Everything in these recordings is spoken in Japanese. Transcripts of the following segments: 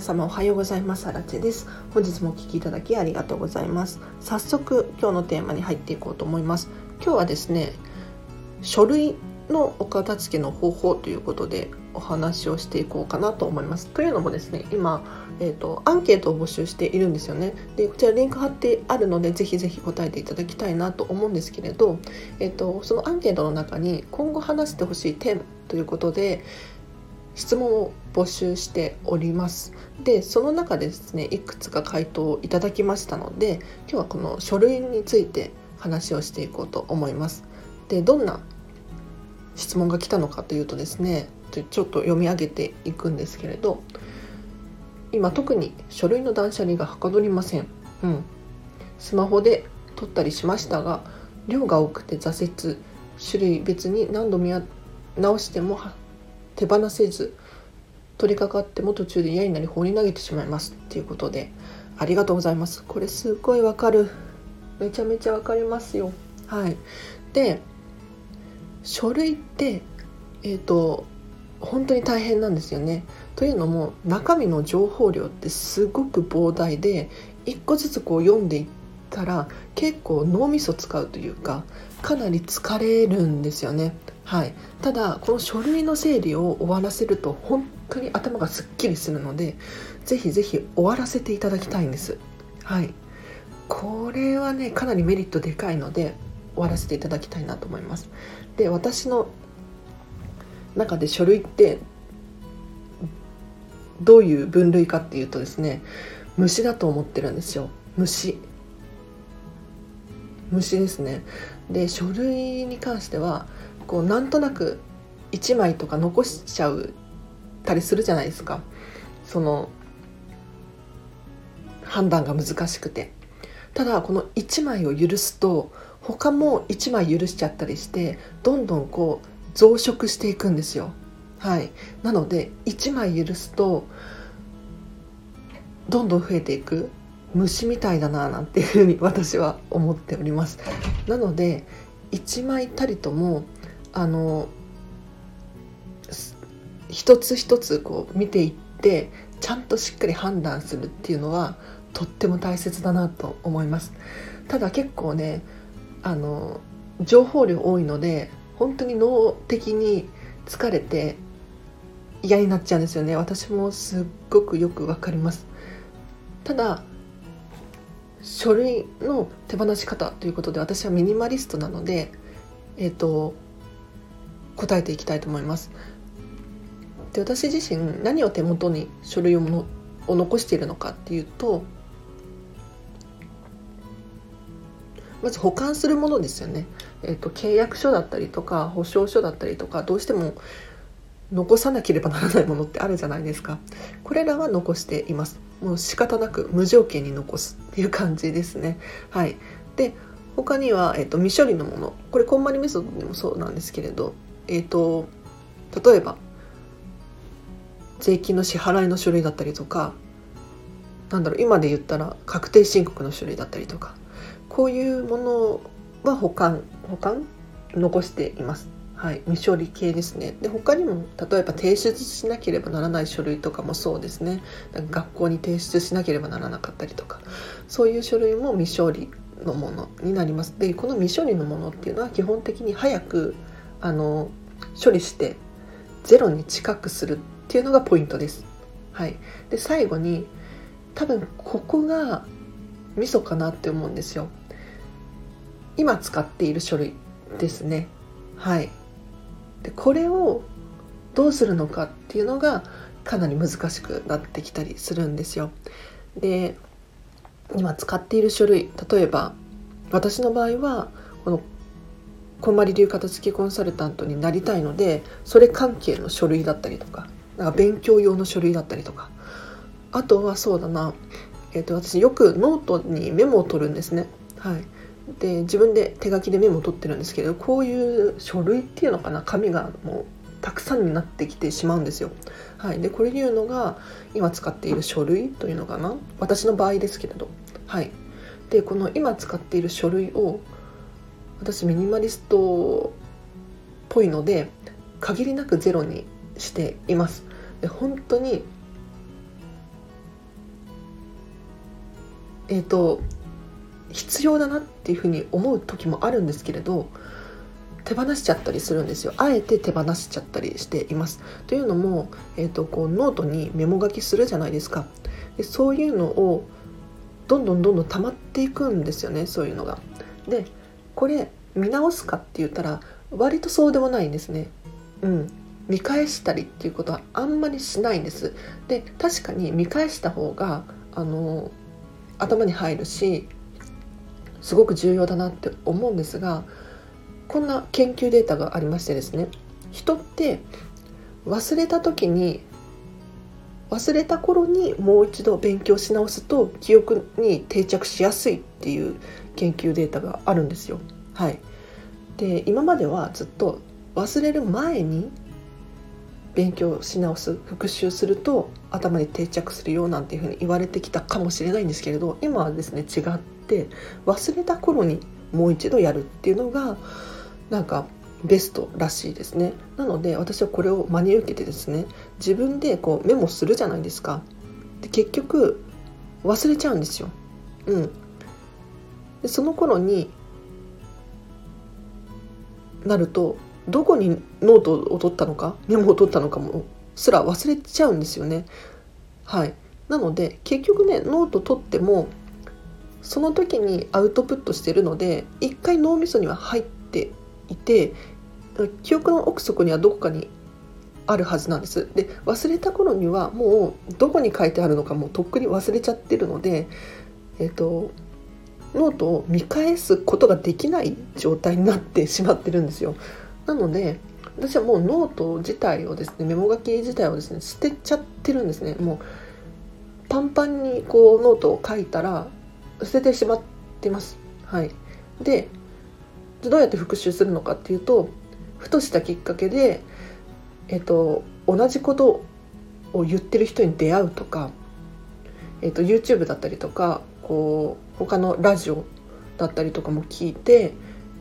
様おはようございます。あらちです。本日もお聞きいただきありがとうございます。早速今日のテーマに入っていこうと思います。今日はですね、書類のお片付けの方法ということでお話をしていこうかなと思います。というのもですね、今、えーと、アンケートを募集しているんですよね。でこちらリンク貼ってあるのでぜひぜひ答えていただきたいなと思うんですけれど、えーとそのアンケートの中に今後話してほしいテーマということで質問を募集しております。でその中でですねいくつか回答をいただきましたので今日はこの書類について話をしていこうと思います。でどんな質問が来たのかというとですねちょっと読み上げていくんですけれど今特に書類の断捨離がはかどりません、うん、スマホで撮ったりしましたが量が多くて挫折。種類別に何度見直しても手放せず取り掛かっても途中で嫌になり放り投げてしまいますっていうことでありがとうございます。これすごいわかる。めちゃめちゃわかりますよ。はい。で書類ってえっ、ー、と本当に大変なんですよね。というのも中身の情報量ってすごく膨大で一個ずつこう読んでいったら結構脳みそ使うというかかなり疲れるんですよね。はい、ただこの書類の整理を終わらせると本当に頭がすっきりするのでぜひぜひ終わらせていただきたいんです。はい、これはねかなりメリットでかいので終わらせていただきたいなと思います。で私の中で書類ってどういう分類かっていうとですね虫だと思ってるんですよ。虫。虫ですね。で書類に関してはこうなんとなく1枚とか残しちゃうたりするじゃないですか。その判断が難しくて。ただこの1枚を許すと他も1枚許しちゃったりしてどんどんこう増殖していくんですよ。はい。なので1枚許すとどんどん増えていく。虫みたいだななんていうふうに私は思っております。なので1枚たりともあの一つ一つこう見ていってちゃんとしっかり判断するっていうのはとっても大切だなと思います。ただ結構ねあの情報量多いので本当に脳的に疲れて嫌になっちゃうんですよね。私もすっごくよくわかります。ただ書類の手放し方ということで私はミニマリストなのでえっ、ー、と答えていきたいと思います。で私自身何を手元に書類をものを残しているのかっていうとまず保管するものですよね、えーと、契約書だったりとか保証書だったりとかどうしても残さなければならないものってあるじゃないですか。これらは残しています。もう仕方なく無条件に残すっていう感じですね。はい。で他には、えーと、未処理のもの。これこんまりメソッドでもそうなんですけれどえっ、ー、と例えば税金の支払いの書類だったりとかなんだろう今で言ったら確定申告の書類だったりとかこういうものは保管保管残しています。はい、未処理系ですねで他にも例えば提出しなければならない書類とかもそうですね学校に提出しなければならなかったりとかそういう書類も未処理のものになりますでこの未処理のものっていうのは基本的に早くあの処理してゼロに近くするっていうのがポイントです。はい、で最後に多分ここがミソかなって思うんですよ。今使っている書類ですね。はい。でこれをどうするのかっていうのがかなり難しくなってきたりするんですよ。で今使っている書類例えば私の場合はこのこんまり流片付きコンサルタントになりたいのでそれ関係の書類だったりとかなんか勉強用の書類だったりとかあとはそうだな、えーと、私よくノートにメモを取るんですね。はい、で自分で手書きでメモを取ってるんですけどこういう書類っていうのかな紙がもうたくさんになってきてしまうんですよ。はい、でこれいうのが今使っている書類というのかな私の場合ですけれど。はい、でこの今使っている書類を私ミニマリストっぽいので限りなくゼロにしていますで本当にえーと、必要だなっていうふうに思う時もあるんですけれど手放しちゃったりするんですよ。あえて手放しちゃったりしています。というのも、えーと、こうノートにメモ書きするじゃないですか。でそういうのをどんどんどんどん溜まっていくんですよねそういうのが。でこれ見直すかって言ったら割とそうでもないんですね。うん。見返したりっていうことはあんまりしないんです。で確かに見返した方があの頭に入るしすごく重要だなって思うんですがこんな研究データがありましてですね人って忘れた時に忘れた頃にもう一度勉強し直すと記憶に定着しやすいっていう研究データがあるんですよ。はい、で今まではずっと忘れる前に勉強し直す復習すると頭に定着するよなんていうふうに言われてきたかもしれないんですけれど今はですね違って忘れた頃にもう一度やるっていうのがなんかベストらしいですね。なので私はこれを真に受けてですね自分でこうメモするじゃないですか。で結局忘れちゃうんですよ。うん。でその頃になるとどこにノートを取ったのかメモを取ったのかもすら忘れちゃうんですよね。はい。なので結局ねノート取ってもその時にアウトプットしてるので一回脳みそには入っていて記憶の奥底にはどこかにあるはずなんです。で忘れた頃にはもうどこに書いてあるのかもうとっくに忘れちゃってるのでえっ、とノートを見返すことができない状態になってしまってるんですよ。なので私はもうノート自体をですねメモ書き自体をですね捨てちゃってるんですね。もうパンパンにこうノートを書いたら捨ててしまってます。はい。でどうやって復習するのかっていうとふとしたきっかけで、えっと、同じことを言ってる人に出会うとか、えっと、YouTube だったりとかこう他のラジオだったりとかも聞いて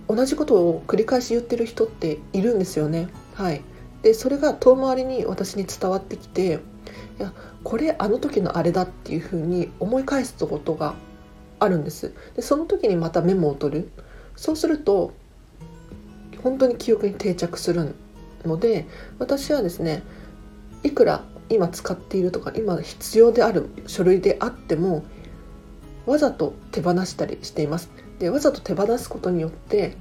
同じことを繰り返し言ってる人っているんですよね。はい、でそれが遠回りに私に伝わってきていやこれあの時のあれだっていうふうに思い返すことがあるんです。でその時にまたメモを取る。そうすると本当に記憶に定着するので私はですねいくら今使っているとか今必要である書類であってもわざと手放したりしています。でわざと手放すことによって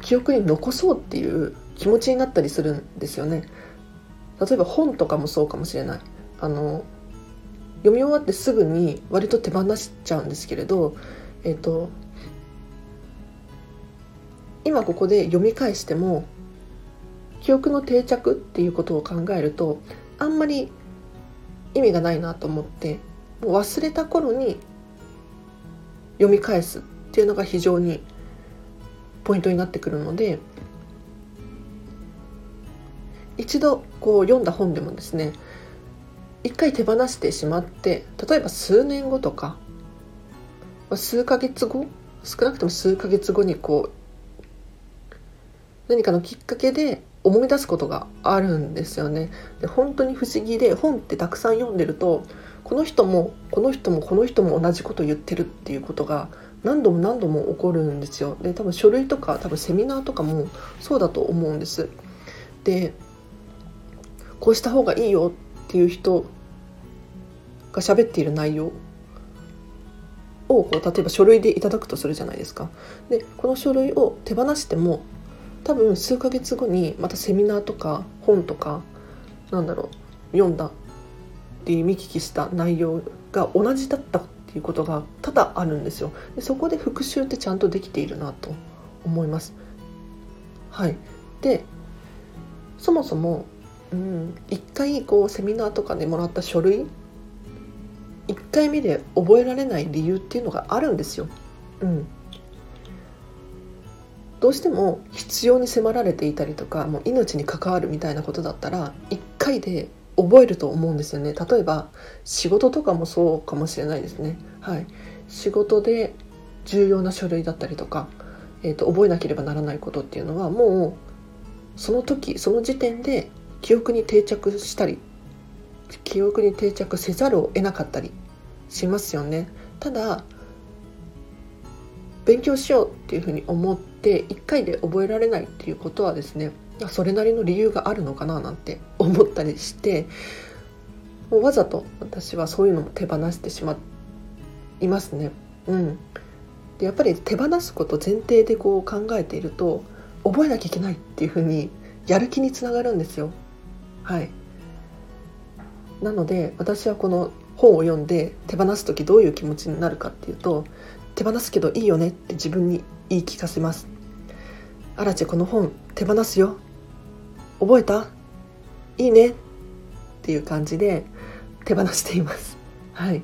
記憶に残そうっていう気持ちになったりするんですよね。例えば本とかもそうかもしれない。あの読み終わってすぐに割と手放しちゃうんですけれどえっ、と今ここで読み返しても記憶の定着っていうことを考えるとあんまり意味がないなと思ってもう忘れた頃に読み返すっていうのが非常にポイントになってくるので一度こう読んだ本でもですね一回手放してしまって例えば数年後とか数ヶ月後少なくとも数ヶ月後にこう何かのきっかけで思い出すことがあるんですよね。で本当に不思議で本ってたくさん読んでるとこの人もこの人もこの人も同じこと言ってるっていうことが何度も何度も起こるんですよ。で多分書類とか多分セミナーとかもそうだと思うんです。でこうした方がいいよっていう人が喋っている内容をこう例えば書類でいただくとするじゃないですか。でこの書類を手放しても多分数ヶ月後にまたセミナーとか本とかなんだろう読んだっていう見聞きした内容が同じだったっていうことが多々あるんですよ。でそこで復習ってちゃんとできているなと思います。はい、でそもそも、うん、一回こうセミナーとかでもらった書類1回目で覚えられない理由っていうのがあるんですよ。うん、どうしても必要に迫られていたりとかもう命に関わるみたいなことだったら1回で覚えると思うんですよね。例えば仕事とかもそうかもしれないですね。はい。仕事で重要な書類だったりとか、えーと、覚えなければならないことっていうのはもうその時その時点で記憶に定着したり記憶に定着せざるを得なかったりしますよね。ただ勉強しようっていうふうに思って1回で覚えられないっていうことはですねそれなりの理由があるのかななんて思ったりしてもうわざと私はそういうのも手放してしまいますね。うん、でやっぱり手放すこと前提でこう考えていると覚えなきゃいけないっていうふうにやる気につながるんですよ。はい、なので私はこの本を読んで手放す時どういう気持ちになるかっていうと手放すけどいいよねって自分に言い聞かせます。あらちこの本手放すよ覚えた？いいね？っていう感じで手放しています。はい、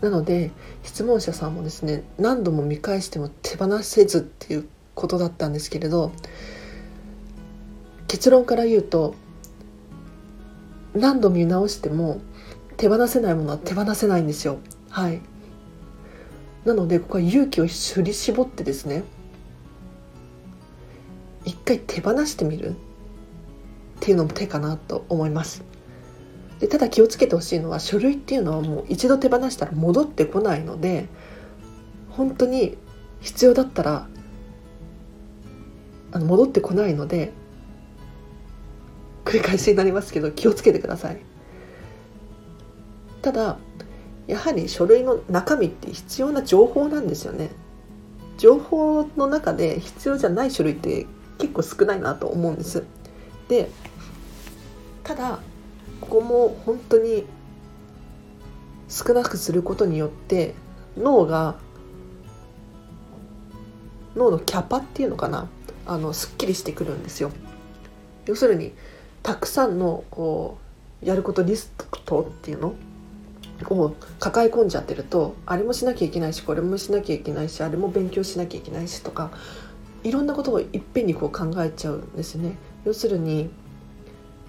なので質問者さんもですね何度も見返しても手放せずっていうことだったんですけれど結論から言うと何度見直しても手放せないものは手放せないんですよ。はい、なのでここは勇気を振り絞ってですね一回手放してみる。っていうのも手かなと思います。でただ気をつけてほしいのは書類っていうのはもう一度手放したら戻ってこないので本当に必要だったらあの戻ってこないので繰り返しになりますけど気をつけてください。ただやはり書類の中身って必要な情報なんですよね。情報の中で必要じゃない書類って結構少ないなと思うんです。でただここも本当に少なくすることによって脳が脳のキャパっていうのかな？あのすっきりしてくるんですよ。要するにたくさんのこうやることリストっていうの？を抱え込んじゃってるとあれもしなきゃいけないしこれもしなきゃいけないしあれも勉強しなきゃいけないしとかいろんなことをいっぺんにこう考えちゃうんですね。要するに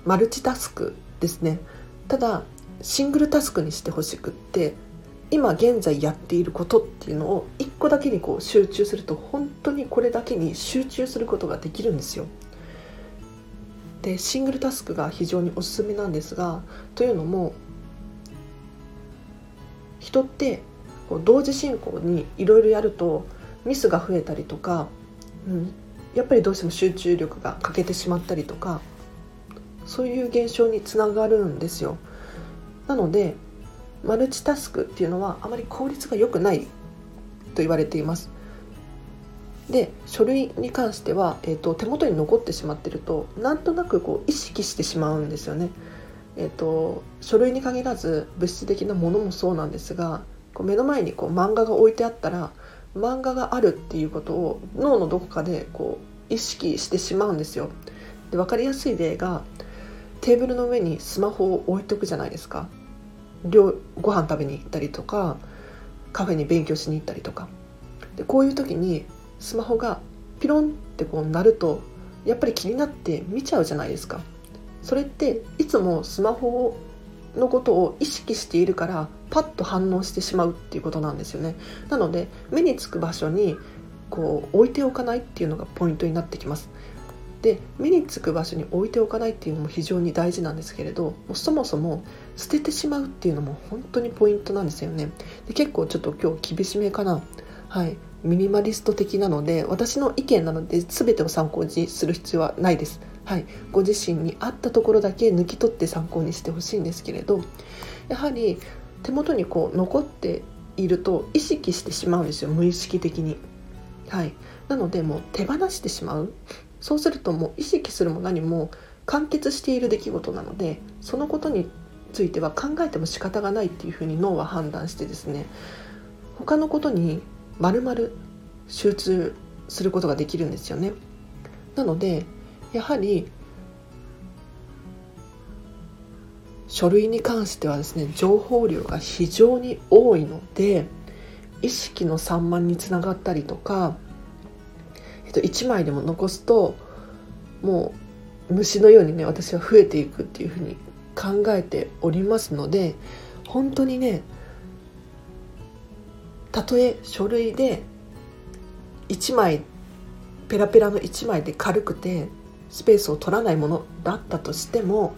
マルチタスクですねただシングルタスクにしてほしくって今現在やっていることっていうのを一個だけにこう集中すると本当にこれだけに集中することができるんですよ。でシングルタスクが非常におすすめなんですがというのも人ってこう同時進行にいろいろやるとミスが増えたりとか、うん、やっぱりどうしても集中力が欠けてしまったりとかそういう現象につながるんですよなのでマルチタスクっていうのはあまり効率が良くないと言われていますで書類に関しては、えーと、手元に残ってしまってるとなんとなくこう意識してしまうんですよね。えーと、書類に限らず物質的なものもそうなんですがこう目の前にこう漫画が置いてあったら漫画があるっていうことを脳のどこかでこう意識してしまうんですよ。で分かりやすい例がテーブルの上にスマホを置いとくじゃないですか。ご飯食べに行ったりとかカフェに勉強しに行ったりとか。でこういう時にスマホがピロンってこう鳴るとやっぱり気になって見ちゃうじゃないですか。それっていつもスマホのことを意識しているからパッと反応してしまうっていうことなんですよね。なので目につく場所にこう置いておかないっていうのがポイントになってきます。で目につく場所に置いておかないっていうのも非常に大事なんですけれどそもそも捨ててしまうっていうのも本当にポイントなんですよね。で結構ちょっと今日厳しめかな。はい。ミニマリスト的なので私の意見なので全てを参考にする必要はないです。はい、ご自身に合ったところだけ抜き取って参考にしてほしいんですけれどやはり手元にこう残っていると意識してしまうんですよ。無意識的に。はい、なのでもう手放してしまう。そうするともう意識するも何も完結している出来事なのでそのことについては考えても仕方がないっていうふうに脳は判断してですね他のことに丸々集中することができるんですよね。なのでやはり書類に関してはですね情報量が非常に多いので意識の散漫につながったりとかっと、1枚でも残すともう虫のようにね私は増えていくっていうふうに考えておりますので本当にねたとえ書類で1枚ペラペラの1枚で軽くてスペースを取らないものだったとしても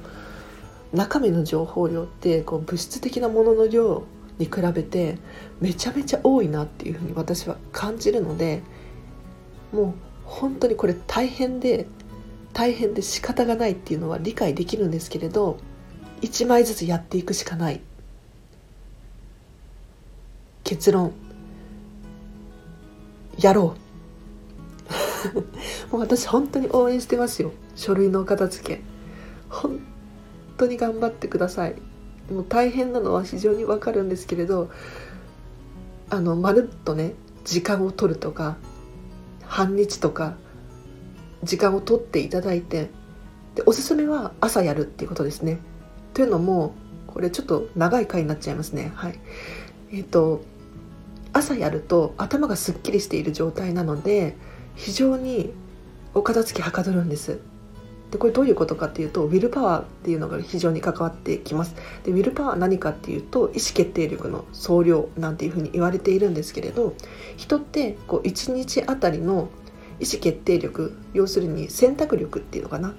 中身の情報量ってこう物質的なものの量に比べてめちゃめちゃ多いなっていうふうに私は感じるのでもう本当にこれ大変で大変で仕方がないっていうのは理解できるんですけれど1枚ずつやっていくしかない。結論。やろう。もう私本当に応援してますよ。書類のお片付け。本当に頑張ってください。もう大変なのは非常にわかるんですけれどあのまるっとね時間を取るとか半日とか時間を取っていただいてでおすすめは朝やるっていうことですね。というのもこれちょっと長い回になっちゃいますね。はい。えっ、ー、と朝やると頭がすっきりしている状態なので非常にお片付けはかどるんです。でこれどういうことかっていうとウィルパワーっていうのが非常に関わってきます。でウィルパワーは何かっていうと意思決定力の総量なんていうふうに言われているんですけれど人ってこう1日あたりの意思決定力要するに選択力っていうのかな。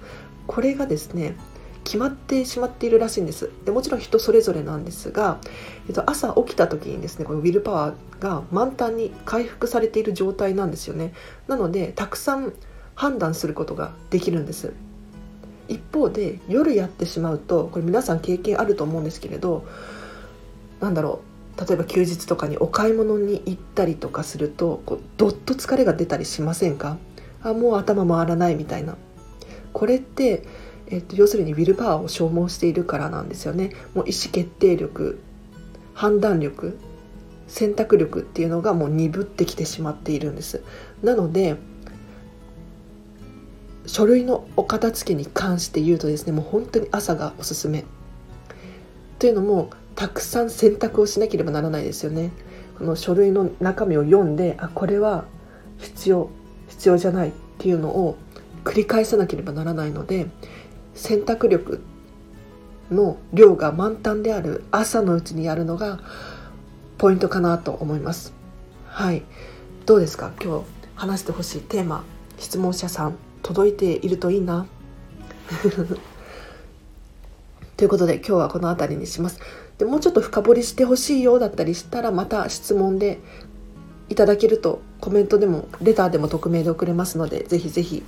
これがですね決まってしまっているらしいんです。でもちろん人それぞれなんですが、えっと、朝起きた時にですねこのウィルパワーが満タンに回復されている状態なんですよね。なのでたくさん判断することができるんです。一方で夜やってしまうとこれ皆さん経験あると思うんですけれどなんだろう例えば休日とかにお買い物に行ったりとかするとこうどっと疲れが出たりしませんか？あもう頭回らないみたいな。これってえっと、要するにウィルパワーを消耗しているからなんですよね。もう意思決定力判断力選択力っていうのがもう鈍ってきてしまっているんです。なので書類のお片付けに関して言うとですねもう本当に朝がおすすめ。というのもたくさん選択をしなければならないですよね。この書類の中身を読んであこれは必要必要じゃないっていうのを繰り返さなければならないので選択力の量が満タンである朝のうちにやるのがポイントかなと思います。はい。どうですか？今日話してほしいテーマ質問者さん。届いているといいな。ということで今日はこの辺りにします。でもうちょっと深掘りしてほしいようだったりしたらまた質問でいただけるとコメントでもレターでも匿名で送れますのでぜひぜひ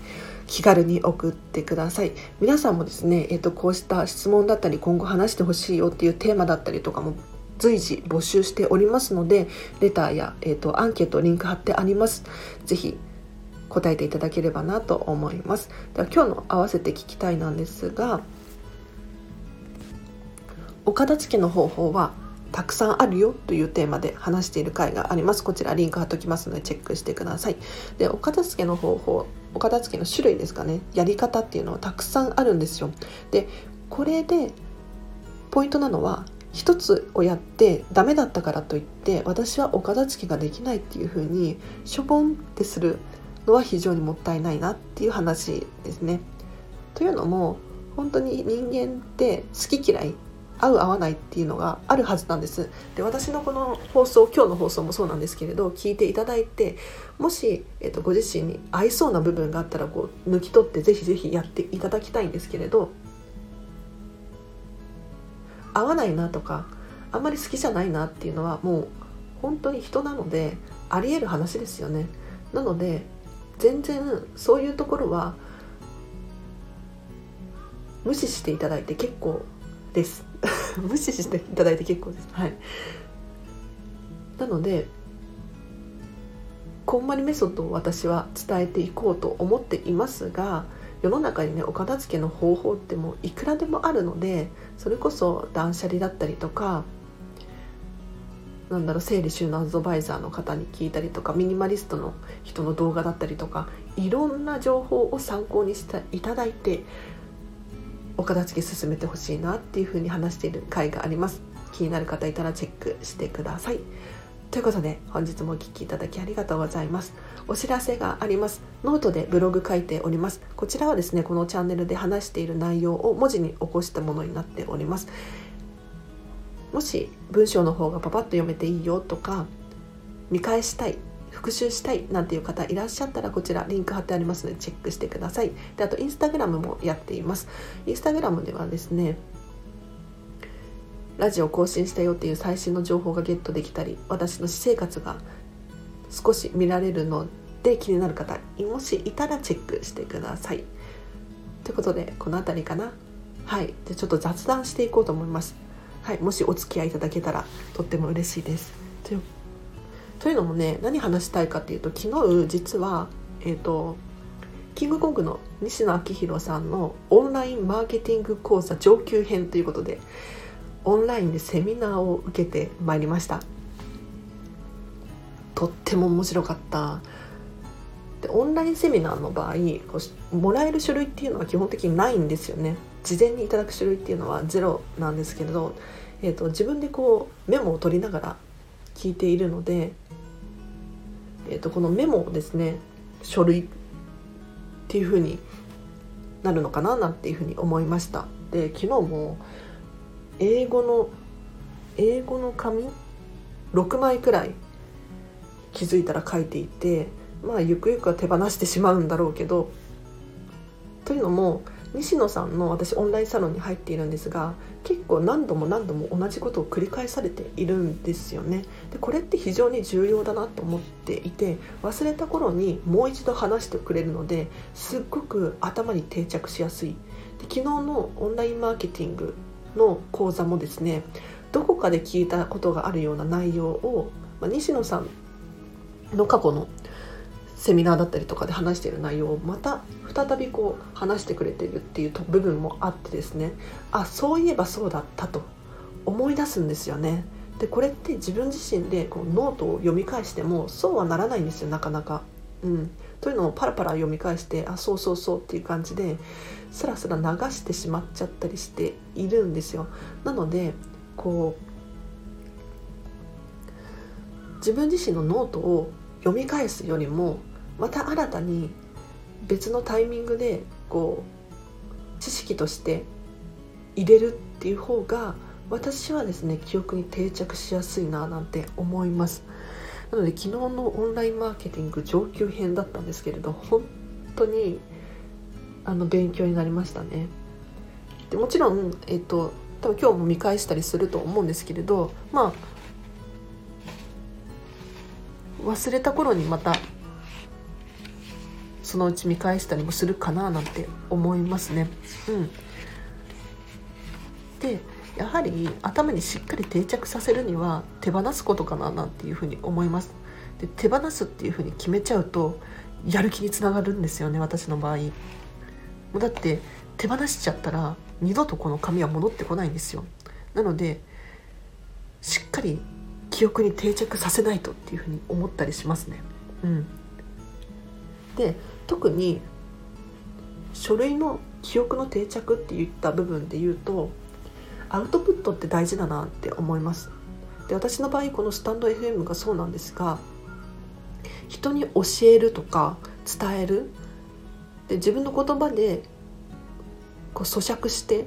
気軽に送ってください。皆さんもですね、えーと、こうした質問だったり今後話してほしいよっていうテーマだったりとかも随時募集しておりますのでレターや、えーと、アンケートリンク貼ってあります。ぜひ答えていただければなと思います。では今日の合わせて聞きたいなんですがお片付けの方法はたくさんあるよというテーマで話している回があります。こちらリンク貼っときますのでチェックしてください。でお片付けの方法お片付けの種類ですかね。やり方っていうのはたくさんあるんですよ。でこれでポイントなのは一つをやってダメだったからといって私はお片付けができないっていう風にしょぼんってするのは非常にもったいないなっていう話ですね。というのも本当に人間って好き嫌い合う合わないっていうのがあるはずなんですで私のこの放送今日の放送もそうなんですけれど聞いていただいてもし、えー、とご自身に合いそうな部分があったらこう抜き取ってぜひぜひやっていただきたいんですけれど合わないなとかあんまり好きじゃないなっていうのはもう本当に人なのでありえる話ですよねなので全然そういうところは無視していただいて結構です。無視していただいて結構です。はい。なのでこんまりメソッドを私は伝えていこうと思っていますが世の中にねお片付けの方法ってもういくらでもあるのでそれこそ断捨離だったりとかなんだろう整理収納アドバイザーの方に聞いたりとかミニマリストの人の動画だったりとかいろんな情報を参考にしていただいてお片付け進めてほしいなっていうふうに話している回があります。気になる方いたらチェックしてください。ということで本日もお聴きいただきありがとうございます。お知らせがあります。ノートでブログ書いております。こちらはですねこのチャンネルで話している内容を文字に起こしたものになっております。もし文章の方がパパッと読めていいよとか見返したい復習したいなんていう方いらっしゃったらこちらリンク貼ってありますのでチェックしてくださいであとインスタグラムもやっていますインスタグラムではですねラジオ更新したよっていう最新の情報がゲットできたり私の私生活が少し見られるので気になる方もしいたらチェックしてください。ということでこの辺りかなはいでちょっと雑談していこうと思います。はい、もしお付き合いいただけたらとっても嬉しいです。というというのもね何話したいかっていうと昨日実はえ、ー、とキングコングの西野昭弘さんのオンラインマーケティング講座上級編ということでオンラインでセミナーを受けてまいりました。とっても面白かった。でオンラインセミナーの場合こうもらえる書類っていうのは基本的にないんですよね。事前にいただく書類っていうのはゼロなんですけれど、えーと、自分でこうメモを取りながら聞いているので、えーと、このメモをですね書類っていう風になるのかななんていうふうに思いました。で昨日も英語の英語の紙？6枚くらい気づいたら書いていてまあゆくゆくは手放してしまうんだろうけどというのも西野さんの私オンラインサロンに入っているんですが結構何度も何度も同じことを繰り返されているんですよね。でこれって非常に重要だなと思っていて忘れた頃にもう一度話してくれるのですっごく頭に定着しやすい。で昨日のオンラインマーケティングの講座もですねどこかで聞いたことがあるような内容を、まあ、西野さんの過去のセミナーだったりとかで話している内容をまた再びこう話してくれてるっていう部分もあってですねあそういえばそうだったと思い出すんですよね。でこれって自分自身でこうノートを読み返してもそうはならないんですよなかなか。うん、というのをパラパラ読み返してあそうそうそうっていう感じでスラスラ流してしまっちゃったりしているんですよ。なのでこう自分自身のノートを読み返すよりもまた新たに別のタイミングでこう知識として入れるっていう方が私はですね記憶に定着しやすいななんて思います。なので昨日のオンラインマーケティング上級編だったんですけれど本当にあの勉強になりましたね。でもちろん、えっと、多分今日も見返したりすると思うんですけれどまあ忘れた頃にまたそのうち見返したりもするかななんて思いますね。うん、でやはり頭にしっかり定着させるには手放すことかななんていうふうに思います。で手放すっていうふうに決めちゃうとやる気につながるんですよね私の場合。もだって手放しちゃったら二度とこの紙は戻ってこないんですよ。なのでしっかり記憶に定着させないとっていうふうに思ったりしますね。うん、で特に書類の記憶の定着っていった部分で言うとアウトプットって大事だなって思います。で私の場合このスタンド FM がそうなんですが人に教えるとか伝える。で自分の言葉でこう咀嚼してっ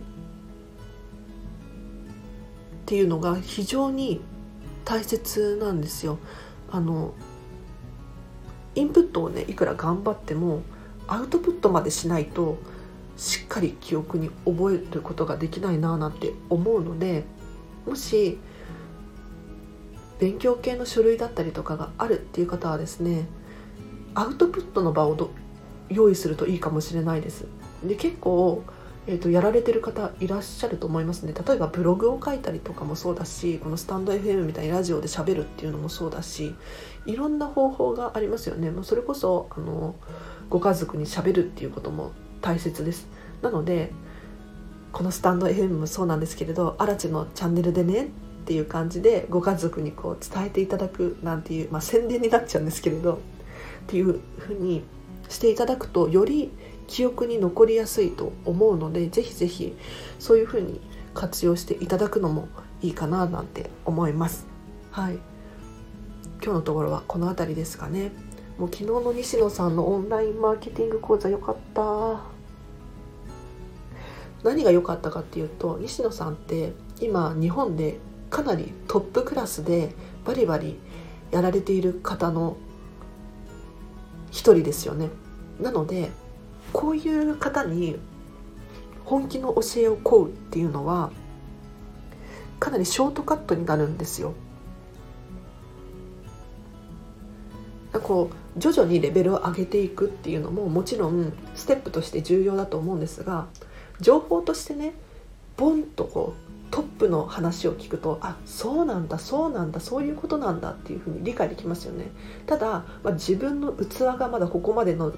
ていうのが非常に大切なんですよ。あのインプットをねいくら頑張ってもアウトプットまでしないとしっかり記憶に覚えることができないななんて思うのでもし勉強系の書類だったりとかがあるっていう方はですねアウトプットの場を用意するといいかもしれないです。で結構えーと、やられてる方いらっしゃると思いますね。例えばブログを書いたりとかもそうだしこのスタンド FM みたいにラジオでしゃべるっていうのもそうだしいろんな方法がありますよね。もうそれこそあのご家族にしゃべるっていうことも大切です。なのでこのスタンド FM もそうなんですけれど荒地のチャンネルでねっていう感じでご家族にこう伝えていただくなんていう、まあ、宣伝になっちゃうんですけれどっていうふうにしていただくとより記憶に残りやすいと思うのでぜひぜひそういうふうに活用していただくのもいいかななんて思います。はい今日のところはこの辺りですかね。もう昨日の西野さんのオンラインマーケティング講座良かった。何が良かったかっていうと西野さんって今日本でかなりトップクラスでバリバリやられている方の一人ですよね。なのでこういう方に本気の教えを請うっていうのはかなりショートカットになるんですよ。こう徐々にレベルを上げていくっていうのももちろんステップとして重要だと思うんですが情報としてねボンとこうトップの話を聞くとあそうなんだそうなんだそういうことなんだっていうふうに理解できますよねただ、まあ、自分の器がまだここまでの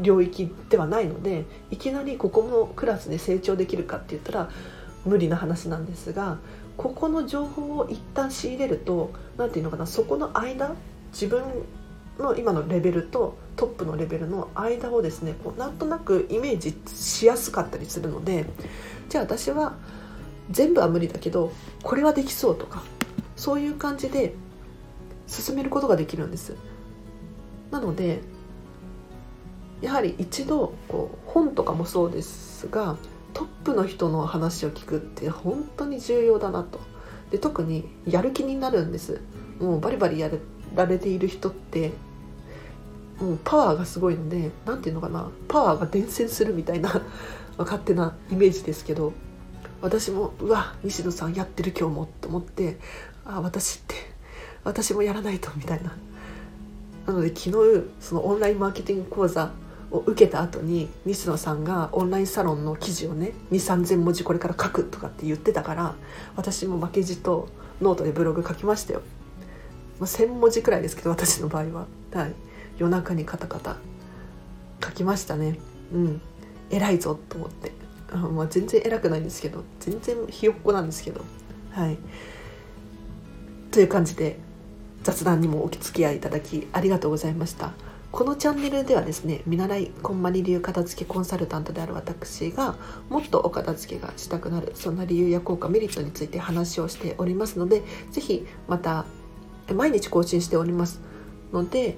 領域ではないのでいきなりここのクラスで成長できるかって言ったら無理な話なんですがここの情報を一旦仕入れると何て言うのかなそこの間自分の今のレベルとトップのレベルの間をですねこうなんとなくイメージしやすかったりするのでじゃあ私は全部は無理だけどこれはできそうとかそういう感じで進めることができるんです。なのでやはり一度こう本とかもそうですがトップの人の話を聞くって本当に重要だなと。で特にやる気になるんです。もうバリバリやられている人ってもうパワーがすごいので何ていうのかなパワーが伝染するみたいな 勝手なイメージですけど私もうわ西野さんやってる今日もと思ってあ私って私もやらないとみたいな。なので昨日そのオンラインマーケティング講座を受けた後に西野さんがオンラインサロンの記事をね2 3 0 0 0文字これから書くとかって言ってたから私も負けじとノートでブログ書きましたよ、まあ、1,000文字くらいですけど私の場合は、はい、夜中にカタカタ書きましたね。うん。偉いぞと思って。まあ、全然偉くないんですけど全然ひよっこなんですけど。はい。という感じで雑談にもお付き合いいただきありがとうございました。このチャンネルではですね見習いこんまり流片付けコンサルタントである私がもっとお片付けがしたくなるそんな理由や効果メリットについて話をしておりますので是非また毎日更新しておりますので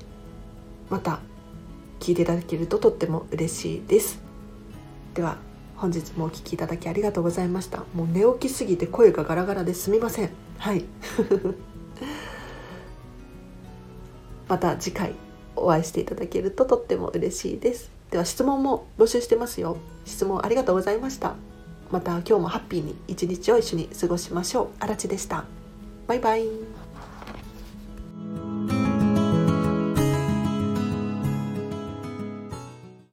また聞いていただけるととっても嬉しいです。では本日もお聴きいただきありがとうございました。もう寝起きすぎて声がガラガラですみません。はい。また次回。お会いしていただけるととっても嬉しいです。では質問も募集してますよ。質問ありがとうございました。また今日もハッピーに一日を一緒に過ごしましょう。あらちでした。バイバイ。